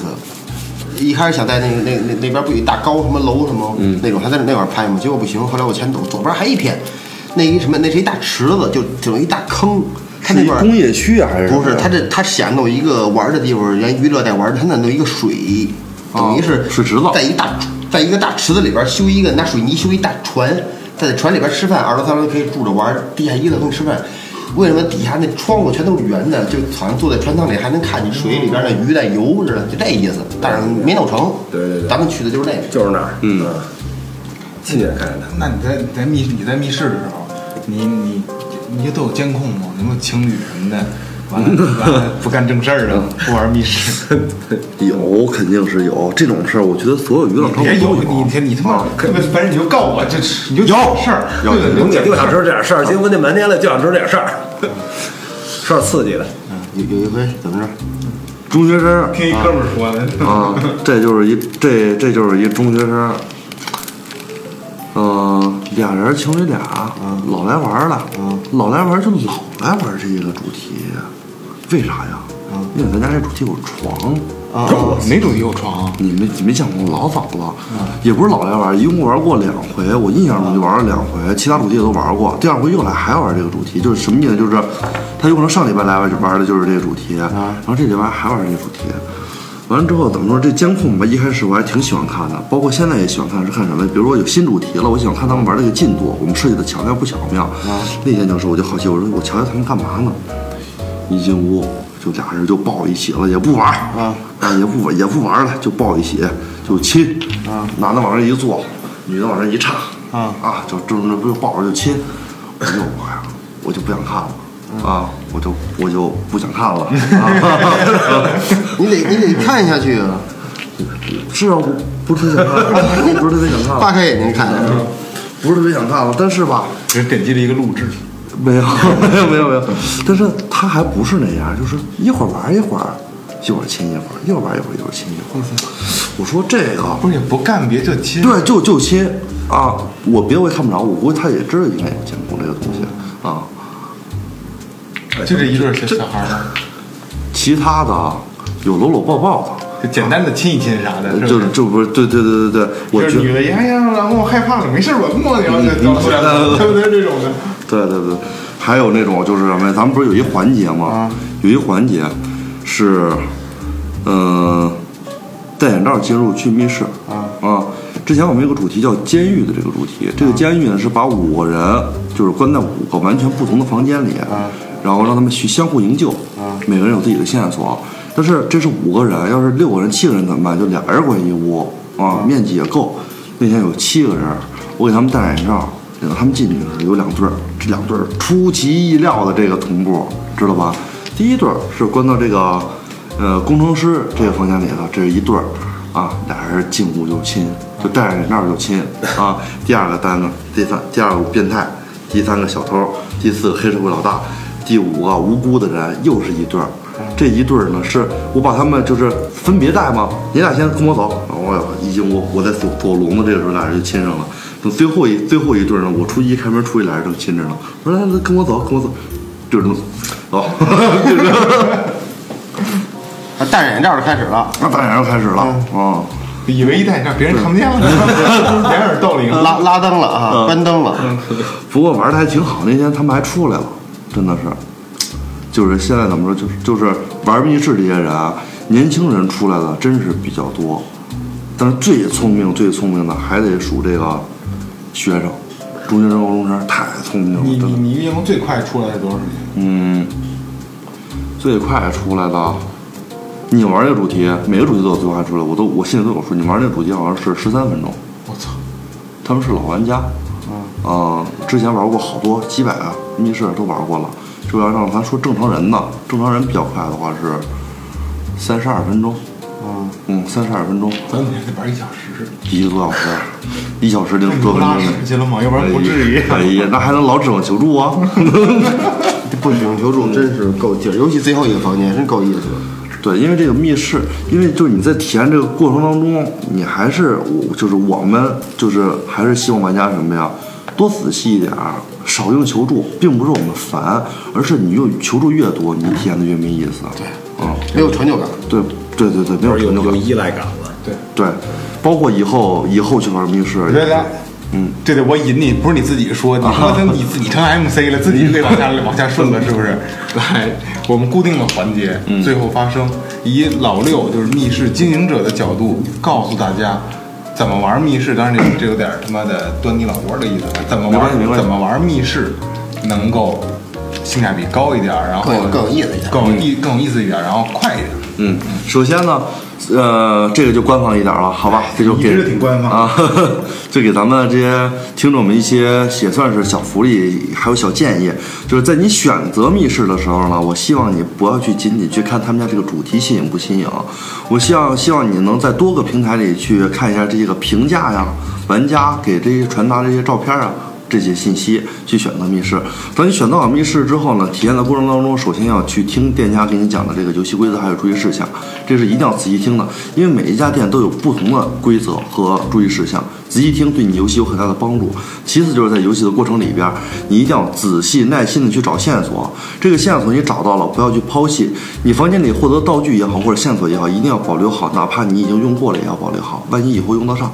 一开始想在那个那那那边不有一大高什么楼什么、那种，还在那那块儿拍嘛，结果不行。后来我前走，左边还一片，那一什么那是一大池子，就整一大坑。它那边
是工业区啊，还是
不是？它这它想弄一个玩的地方，人娱乐带玩，它那弄一个水，等于是
水池子
在一大在一个大池子里边修一个拿水泥修一大船，在船里边吃饭，二楼三楼可以住着玩，地下一楼可以吃饭。为什么底下那窗户全都是圆的？就好像坐在船舱里还能看见水里边的鱼在游似的，就这意思。但是没弄成。
对对对
咱们去的就是那个。
就是那儿，嗯，亲眼看见的。
那你在你在密你在密室的时候，你你你都有监控吗？有没有情侣什么的？完了完了不干正事儿的，不玩密室。(laughs)
有，肯定是有这种事儿。我觉得所有娱乐场所
别有。你你他妈特别烦人，你就告我，这你就有事儿，
有
对对
龙姐
对，
就想知道这点事儿，结婚那半天了，就想知道这点事儿，说点刺激的。
有有一回怎么着？
中学生
听一哥们儿说的。
啊，这就是一这这就是一中学生，嗯、俩人情侣俩，老来玩了，老来玩就老来玩这个主题，为啥呀？因为咱家这主题有床。
哪种有床？
你没你没见过，老早了，也不是老来玩，一共玩过两回，我印象中就玩了两回，其他主题也都玩过。第二回又来还玩这个主题，就是什么意思？就是他有可能上礼拜来玩就玩的就是这个主题，然后这礼拜还玩这个主题。完了之后，怎么说这监控吧？一开始我还挺喜欢看的，包括现在也喜欢看，是看什么？比如说有新主题了，我喜欢看他们玩这个进度，我们设计的巧妙不巧妙。啊那天就是我就好奇，我说我瞧瞧他们干嘛呢？一进屋就俩人就抱一起了，也不玩啊也不玩也不玩了，就抱一起就亲啊，男的往这一坐，女的往这一插啊啊，就正着不就抱着就亲，哎呦我呀，我就不想看了。啊，我就我就不想看了。啊、(laughs) (laughs)
你得你得看下去啊，
是啊，我不是特别想看 (laughs) 不是特别想看了，
扒开眼睛看。
不是特别想看了。但是吧，
人点击了一个录制，
没有没有没有没有，但是他还不是那样，就是一会儿玩一会儿，一会儿亲一会儿，一会儿玩一会儿，一会儿亲一会儿。我说这个
不是也不干别就亲。
对，就就亲啊！我别的我也看不着，我估计他也知道应该有监控这个东西啊。
就这一对小小孩儿？
其他的有搂搂抱抱
就简单的亲一亲啥的，
的，就是就不是对对对对对，我觉
女的，哎呀，然后我害怕了，没事儿，我摸你，然后就掉下来了，对不对？这种的，
对对对，还有那种就是什么呀？咱们不是有一环节吗？有一环节是，嗯、戴眼罩进入去密室啊啊！之前我们有个主题叫监狱的这个主题，这个监狱呢是把五个人就是关在五个完全不同的房间里，然后让他们去相互营救，啊每个人有自己的线索。但是这是五个人，要是六个人、七个人怎么办？就俩人关一屋啊，面积也够。那天有七个人，我给他们戴眼罩，领着他们进去的时候有两对儿，这两对儿出其意料的这个同步，知道吧？第一对儿是关到这个呃工程师这个房间里头，这是一对儿啊，俩人进屋就亲，就戴着眼罩就亲啊。第二个单子，第三第二个变态，第三个小偷，第四个黑社会老大，第五个无辜的人，又是一对儿。这一对儿呢，是我把他们就是分别带吗？你俩先跟我走，然后我一进屋，我在锁锁笼子，这个时候俩人就亲上了。等最后一最后一对儿呢，我出一开门出去，俩人正亲着呢。我说来来，跟我走，跟我走，就是这么走，(laughs) 就是这么
啊，戴着眼罩就开始了。
那当然开始了啊。
以为一戴眼罩别人看不见了，掩耳盗铃。
拉拉灯了啊，关灯了。
不过玩的还挺好，那天他们还出来了，真的是，就是现在怎么说，就是就是玩密室这些人啊，年轻人出来的真是比较多，但是最聪明最聪明的还得数这个学生，中学生、高中生太聪明了，
你。你你运营最快出来是多少时间？
嗯，最快出来的，你玩这个主题，每个主题都有最快出来，我都我心里都有数。你玩这个主题好像是十三分钟，
我操！
他们是老玩家，嗯、之前玩过好多几百个密室都玩过了。就要让咱说正常人呢，正常人比较快的话是三十二分钟，
嗯，
嗯，三十二分钟，
咱们得玩一小时，
一个多小时，(laughs) 一小时零多分
拉
钟。
屎去了吗？要不然不至于。
哎呀，那还能老指望求助啊？(laughs) (laughs)
不指望求助真是够劲儿，尤其最后一个房间真够意思。
对，因为这个密室，因为就是你在体验这个过程当中，你还是我就是我们就是还是希望玩家什么呀，多仔细一点儿，少用求助，并不是我们烦，而是你用求助越多，你体验的越没意思。对，嗯，
没有成就感。
对对对对，没有
有有
成就感。
依赖感了。
对，
对，包括以后以后去玩密室，
对对，嗯，这得我引你，不是你自己说，你说 (laughs) 成你自己成 MC 了，自己得往下往下顺了，是不是？来，我们固定的环节，最后发生，以老六就是密室经营者的角度告诉大家。怎么玩密室？当然这 (clears throat) 这有点他妈的端你老窝的意思。怎么玩怎么玩密室能够性价比高一点，然后
更有更有意思一点
更有意更有意思一点，然后快一点。
嗯，首先呢，呃，这个就官方一点了，好吧？这就给
一直挺官方
啊，(laughs) 就给咱们这些听众们一些也算是小福利，还有小建议。就是在你选择密室的时候呢，我希望你不要去仅仅去看他们家这个主题新颖不新颖，我希望希望你能在多个平台里去看一下这些个评价呀，玩家给这些传达这些照片啊。这些信息去选择密室。当你选择好密室之后呢，体验的过程当中，首先要去听店家给你讲的这个游戏规则还有注意事项，这是一定要仔细听的，因为每一家店都有不同的规则和注意事项，仔细听对你游戏有很大的帮助。其次就是在游戏的过程里边，你一定要仔细耐心的去找线索，这个线索你找到了，不要去抛弃。你房间里获得道具也好，或者线索也好，一定要保留好，哪怕你已经用过了，也要保留好，万一以后用得上。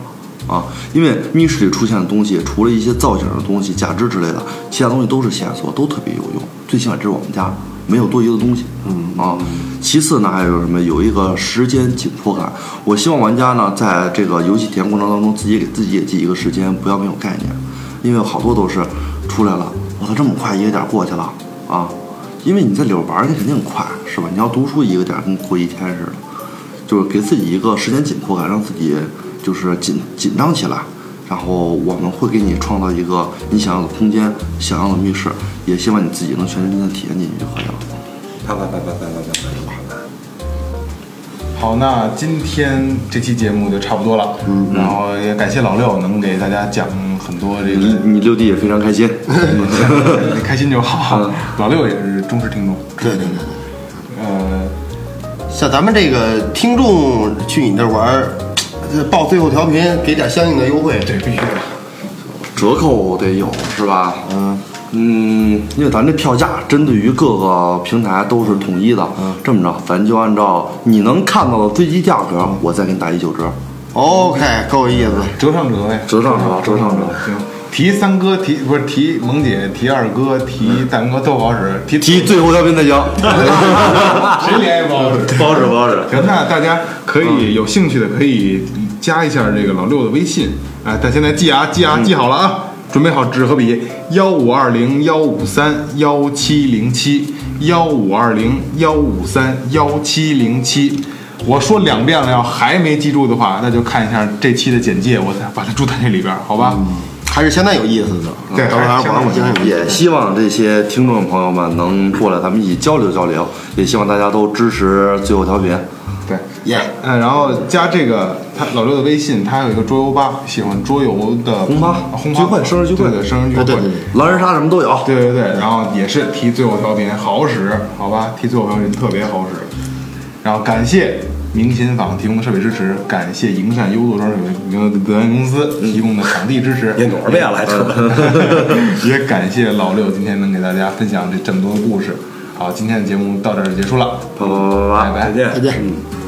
啊，因为密室里出现的东西，除了一些造型的东西、假肢之类的，其他东西都是线索，都特别有用。最起码这是我们家没有多余的东西。嗯啊，其次呢，还有什么？有一个时间紧迫感。我希望玩家呢，在这个游戏体验过程当中，自己给自己也记一个时间，不要没有概念，因为好多都是出来了，我操，这么快一个点儿过去了啊！因为你在里边玩儿，你肯定快，是吧？你要读书一个点儿跟过一天似的。就是给自己一个时间紧迫感，让自己就是紧紧张起来。然后我们会给你创造一个你想要的空间，想要的密室，也希望你自己能全身心的体验进去就可以了。
啪啪啪啪啪啪啪啪啪。
好，那今天这期节目就差不多了，嗯，然后也感谢老六能给大家讲很多这个，
你你六弟也非常开心。
你 (laughs) 开心就好。老六也是忠实听众，
对对对对，
呃，
像咱们这个听众去你那儿玩儿，呃报最后调频给点相应的优惠。
对，必须的。
折扣得有是吧？嗯嗯，因为咱这票价针对于各个平台都是统一的。嗯，这么着，咱就按照你能看到的最低价格，我再给你打一九折。
OK，够意思。
折上折呗，
折上折折上折
行。提三哥，提不是提萌姐，提二哥，提大明哥都不好使，提
提最后调频才行。
谁联系不好使。
不好使，不好使。
行，那大家可以有兴趣的可以加一下这个老六的微信，哎，但现在记啊记啊记好了啊，准备好纸和笔，幺五二零幺五三幺七零七，幺五二零幺五三幺七零七。我说两遍了，要还没记住的话，那就看一下这期的简介，我再把它注在那里边，好吧？
还是相当有意思的。
对当
玩我经常有意思。
也希望这些听众朋友们能过来，咱们一起交流交流。也希望大家都支持最后调频。
对，
耶，
嗯，然后加这个他老六的微信，他有一个桌游吧，喜欢桌游的
红趴
轰
聚会生日聚会
对对，生日聚会，
对对对
狼人杀什么都有。
对对对，然后也是提最后调频，好使，好吧？提最后调频特别好使。然后感谢明琴坊提供的设备支持，感谢营善优作装饰有限公司提供的场地支持，
念多少遍了还扯？
也感谢老六今天能给大家分享这这么多的故事。好，今天的节目到这儿就结束了，
啪啪啪啪啪
拜拜
再见。
再见。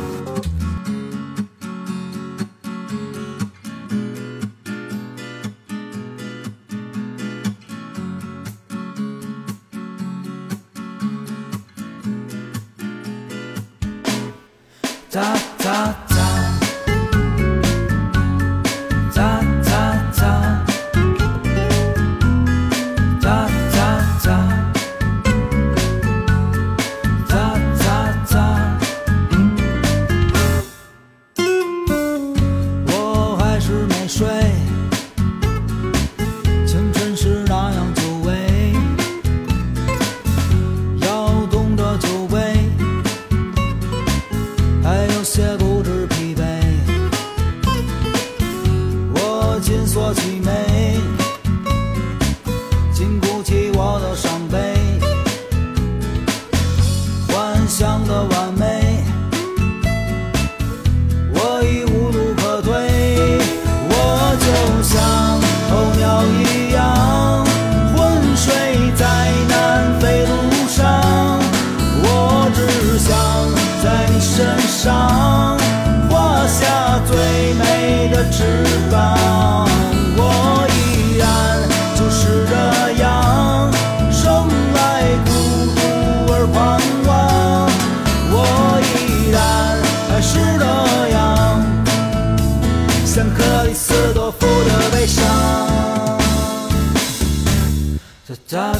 哒